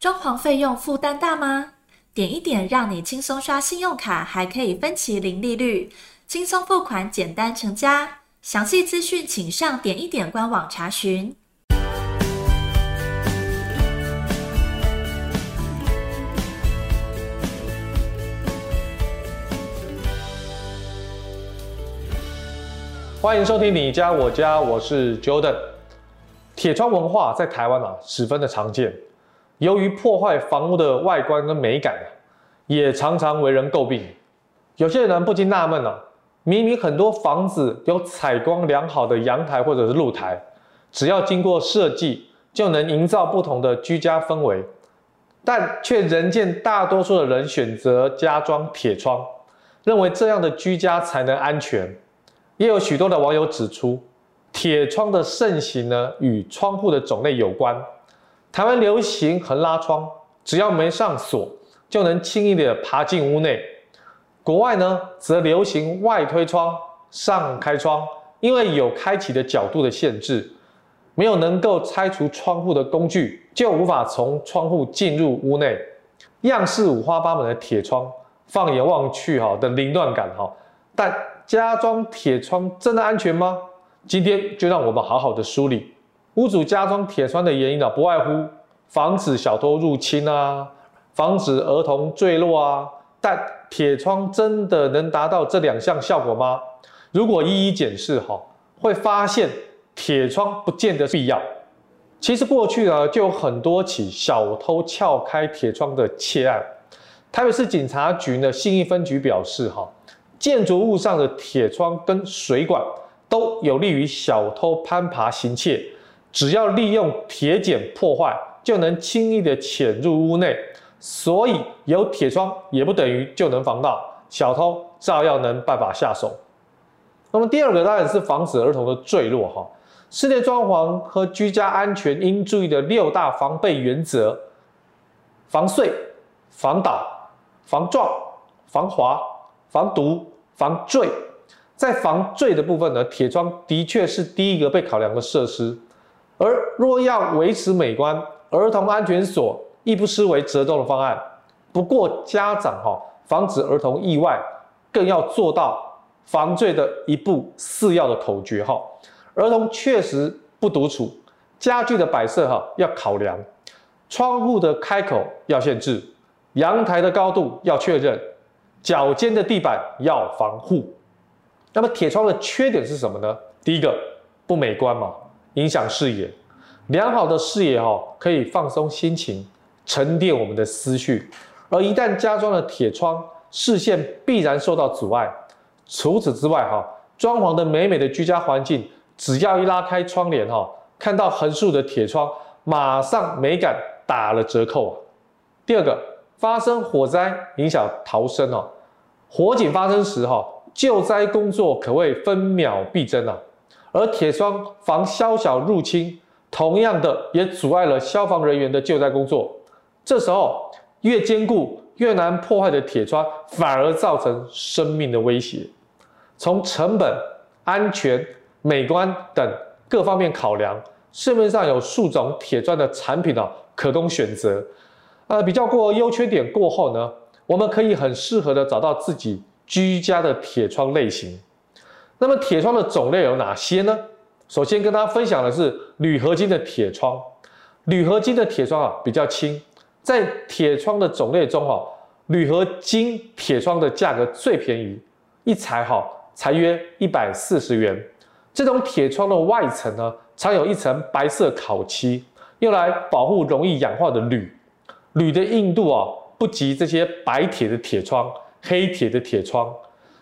装潢费用负担大吗？点一点让你轻松刷信用卡，还可以分期零利率，轻松付款，简单成家。详细资讯请上点一点官网查询。欢迎收听你家我家，我是 Jordan。铁窗文化在台湾啊十分的常见。由于破坏房屋的外观跟美感，也常常为人诟病。有些人不禁纳闷了：明明很多房子有采光良好的阳台或者是露台，只要经过设计，就能营造不同的居家氛围，但却仍见大多数的人选择加装铁窗，认为这样的居家才能安全。也有许多的网友指出，铁窗的盛行呢，与窗户的种类有关。台湾流行横拉窗，只要没上锁，就能轻易的爬进屋内。国外呢，则流行外推窗、上开窗，因为有开启的角度的限制，没有能够拆除窗户的工具，就无法从窗户进入屋内。样式五花八门的铁窗，放眼望去哈的凌乱感哈，但加装铁窗真的安全吗？今天就让我们好好的梳理。屋主加装铁窗的原因啊，不外乎防止小偷入侵啊，防止儿童坠落啊。但铁窗真的能达到这两项效果吗？如果一一检视哈，会发现铁窗不见得必要。其实过去呢，就有很多起小偷撬开铁窗的窃案。台北市警察局呢，信义分局表示哈，建筑物上的铁窗跟水管都有利于小偷攀爬行窃。只要利用铁剪破坏，就能轻易的潜入屋内，所以有铁窗也不等于就能防盗，小偷照样能办法下手。那么第二个当然是防止儿童的坠落哈，室内装潢和居家安全应注意的六大防备原则：防碎、防倒、防撞、防滑、防毒、防坠。在防坠的部分呢，铁窗的确是第一个被考量的设施。而若要维持美观，儿童安全锁亦不失为折中的方案。不过家长哈，防止儿童意外，更要做到防坠的一步四要的口诀哈。儿童确实不独处，家具的摆设哈要考量，窗户的开口要限制，阳台的高度要确认，脚尖的地板要防护。那么铁窗的缺点是什么呢？第一个不美观嘛。影响视野，良好的视野哈，可以放松心情，沉淀我们的思绪。而一旦加装了铁窗，视线必然受到阻碍。除此之外哈，装潢的美美的居家环境，只要一拉开窗帘哈，看到横竖的铁窗，马上美感打了折扣啊。第二个，发生火灾影响逃生哦，火警发生时哈，救灾工作可谓分秒必争啊。而铁窗防宵小入侵，同样的也阻碍了消防人员的救灾工作。这时候，越坚固越难破坏的铁窗，反而造成生命的威胁。从成本、安全、美观等各方面考量，市面上有数种铁砖的产品啊，可供选择。呃，比较过优缺点过后呢，我们可以很适合的找到自己居家的铁窗类型。那么铁窗的种类有哪些呢？首先跟大家分享的是铝合金的铁窗。铝合金的铁窗啊比较轻，在铁窗的种类中哈，铝合金铁窗的价格最便宜，一材哈才约一百四十元。这种铁窗的外层呢，常有一层白色烤漆，用来保护容易氧化的铝。铝的硬度啊不及这些白铁的铁窗、黑铁的铁窗，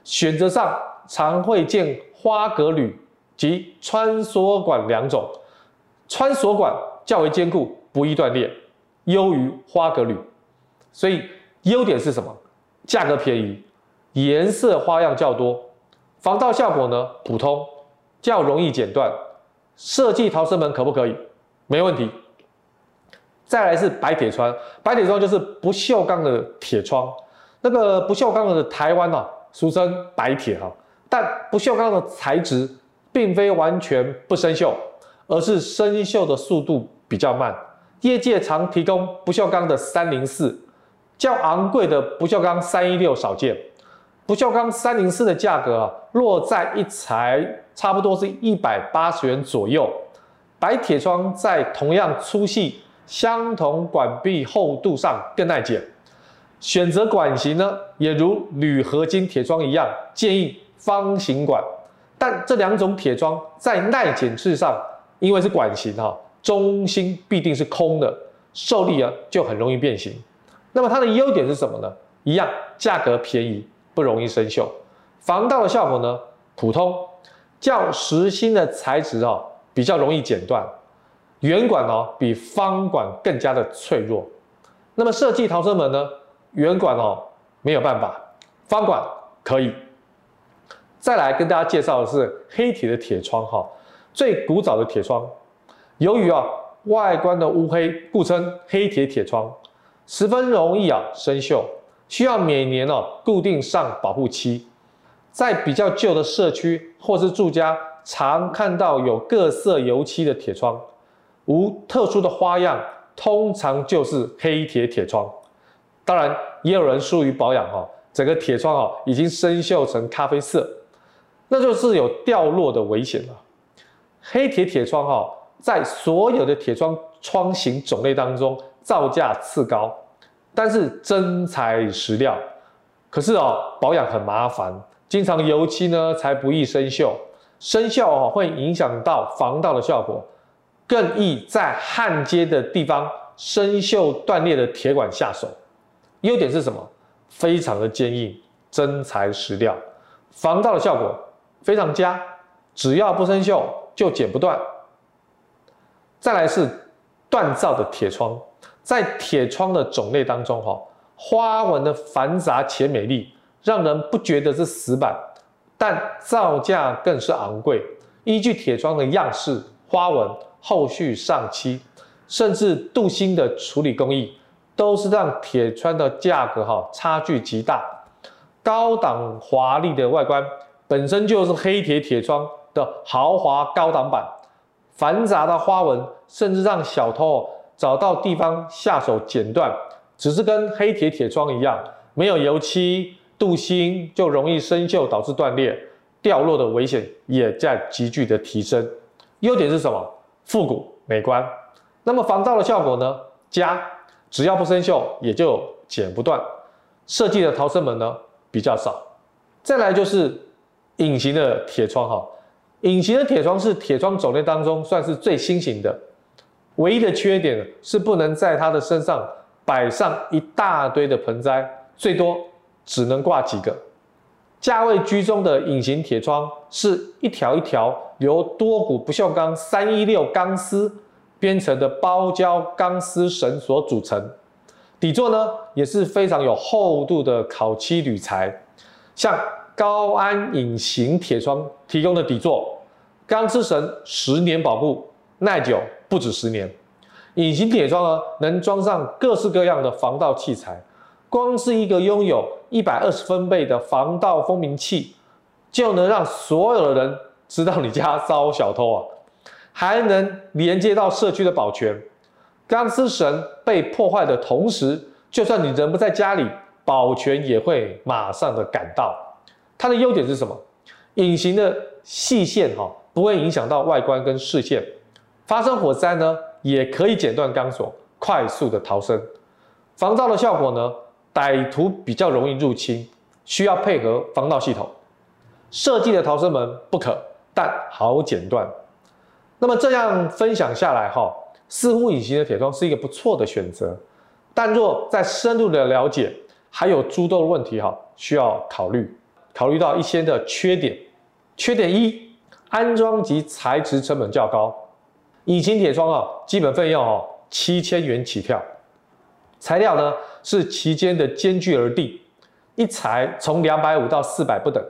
选择上。常会见花格铝及穿梭管两种，穿梭管较为坚固，不易断裂，优于花格铝。所以优点是什么？价格便宜，颜色花样较多，防盗效果呢普通，较容易剪断。设计逃生门可不可以？没问题。再来是白铁窗，白铁窗就是不锈钢的铁窗。那个不锈钢的台湾啊，俗称白铁哈。但不锈钢的材质并非完全不生锈，而是生锈的速度比较慢，业界常提供不锈钢的三零四，较昂贵的不锈钢三一六少见。不锈钢三零四的价格啊，落在一材差不多是一百八十元左右。白铁窗在同样粗细、相同管壁厚度上更耐剪。选择管型呢，也如铝合金铁桩一样，建议方形管。但这两种铁桩在耐碱质上，因为是管型哈，中心必定是空的，受力啊就很容易变形。那么它的优点是什么呢？一样，价格便宜。不容易生锈，防盗的效果呢，普通，较实心的材质哦，比较容易剪断，圆管哦比方管更加的脆弱。那么设计逃生门呢，圆管哦没有办法，方管可以。再来跟大家介绍的是黑铁的铁窗哈，最古早的铁窗，由于啊外观的乌黑，故称黑铁铁窗，十分容易啊生锈。需要每年哦固定上保护漆，在比较旧的社区或是住家，常看到有各色油漆的铁窗，无特殊的花样，通常就是黑铁铁窗。当然，也有人疏于保养哦，整个铁窗哦已经生锈成咖啡色，那就是有掉落的危险了。黑铁铁窗哈，在所有的铁窗窗型种类当中，造价次高。但是真材实料，可是哦，保养很麻烦，经常油漆呢才不易生锈，生锈哦会影响到防盗的效果，更易在焊接的地方生锈断裂的铁管下手。优点是什么？非常的坚硬，真材实料，防盗的效果非常佳，只要不生锈就剪不断。再来是锻造的铁窗。在铁窗的种类当中，哈，花纹的繁杂且美丽，让人不觉得是死板，但造价更是昂贵。依据铁窗的样式、花纹、后续上漆，甚至镀锌的处理工艺，都是让铁窗的价格哈差距极大。高档华丽的外观本身就是黑铁铁窗的豪华高档版，繁杂的花纹甚至让小偷。找到地方下手剪断，只是跟黑铁铁窗一样，没有油漆镀锌就容易生锈，导致断裂掉落的危险也在急剧的提升。优点是什么？复古美观。那么防盗的效果呢？佳，只要不生锈也就剪不断。设计的逃生门呢比较少。再来就是隐形的铁窗哈，隐形的铁窗是铁窗种类当中算是最新型的。唯一的缺点是不能在它的身上摆上一大堆的盆栽，最多只能挂几个。价位居中的隐形铁窗是一条一条由多股不锈钢三一六钢丝编成的包胶钢丝绳所组成，底座呢也是非常有厚度的烤漆铝材，像高安隐形铁窗提供的底座，钢丝绳十年保固，耐久。不止十年，隐形铁窗呢，能装上各式各样的防盗器材，光是一个拥有一百二十分贝的防盗蜂鸣器，就能让所有的人知道你家遭小偷啊，还能连接到社区的保全。钢丝绳被破坏的同时，就算你人不在家里，保全也会马上的赶到。它的优点是什么？隐形的细线哈，不会影响到外观跟视线。发生火灾呢，也可以剪断钢索，快速的逃生。防盗的效果呢，歹徒比较容易入侵，需要配合防盗系统。设计的逃生门不可，但好剪断。那么这样分享下来哈，似乎隐形的铁窗是一个不错的选择。但若再深入的了解，还有诸多的问题哈，需要考虑。考虑到一些的缺点。缺点一，安装及材质成本较高。隐形铁窗啊，基本费用哦七千元起跳，材料呢是其间的间距而定，一材从两百五到四百不等，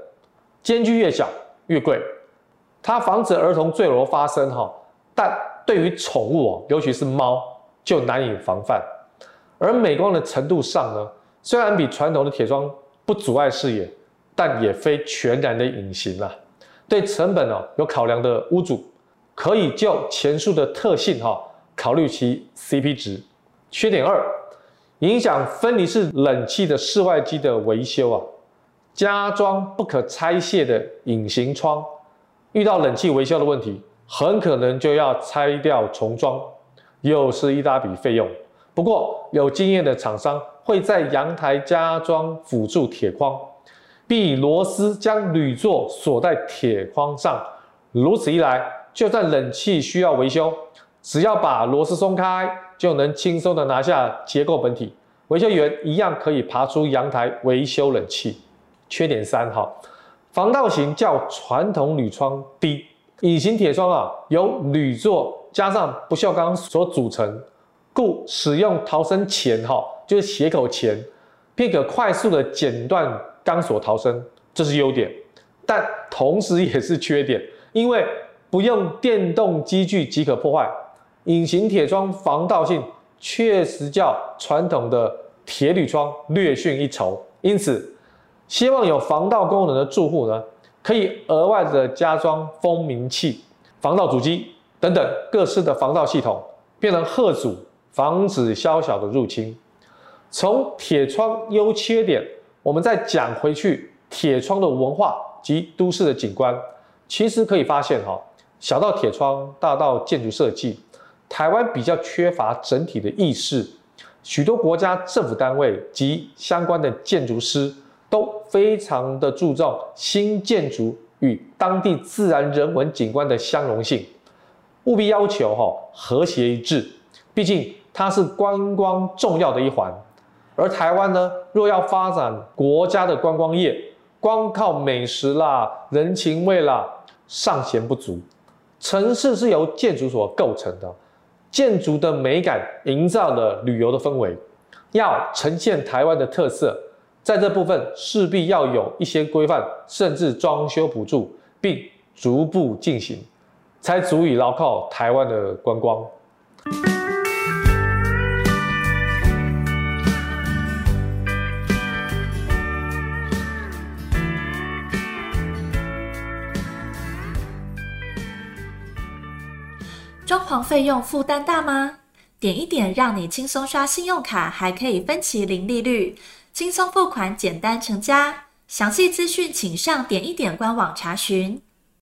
间距越小越贵。它防止儿童坠楼发生哈，但对于宠物哦，尤其是猫就难以防范。而美观的程度上呢，虽然比传统的铁窗不阻碍视野，但也非全然的隐形啊。对成本哦有考量的屋主。可以就前述的特性哈，考虑其 CP 值。缺点二，影响分离式冷气的室外机的维修啊，加装不可拆卸的隐形窗，遇到冷气维修的问题，很可能就要拆掉重装，又是一大笔费用。不过有经验的厂商会在阳台加装辅助铁框，并以螺丝将铝座锁在铁框上，如此一来，就算冷气需要维修，只要把螺丝松开，就能轻松的拿下结构本体，维修员一样可以爬出阳台维修冷气。缺点三哈，防盗性较传统铝窗低，隐形铁窗啊由铝座加上不锈钢所组成，故使用逃生钳哈就是斜口钳，便可快速的剪断钢索逃生，这是优点，但同时也是缺点，因为不用电动机具即可破坏。隐形铁窗防盗性确实较传统的铁铝窗略逊一筹，因此，希望有防盗功能的住户呢，可以额外的加装蜂鸣器、防盗主机等等各式的防盗系统，便能吓阻防止宵小的入侵。从铁窗优缺点，我们再讲回去铁窗的文化及都市的景观，其实可以发现哈，小到铁窗，大到建筑设计。台湾比较缺乏整体的意识，许多国家政府单位及相关的建筑师都非常的注重新建筑与当地自然人文景观的相容性，务必要求哈和谐一致，毕竟它是观光重要的一环。而台湾呢，若要发展国家的观光业，光靠美食啦、人情味啦，尚嫌不足。城市是由建筑所构成的。建筑的美感营造了旅游的氛围，要呈现台湾的特色，在这部分势必要有一些规范，甚至装修补助，并逐步进行，才足以牢靠台湾的观光。装潢费用负担大吗？点一点让你轻松刷信用卡，还可以分期零利率，轻松付款，简单成家。详细资讯请上点一点官网查询。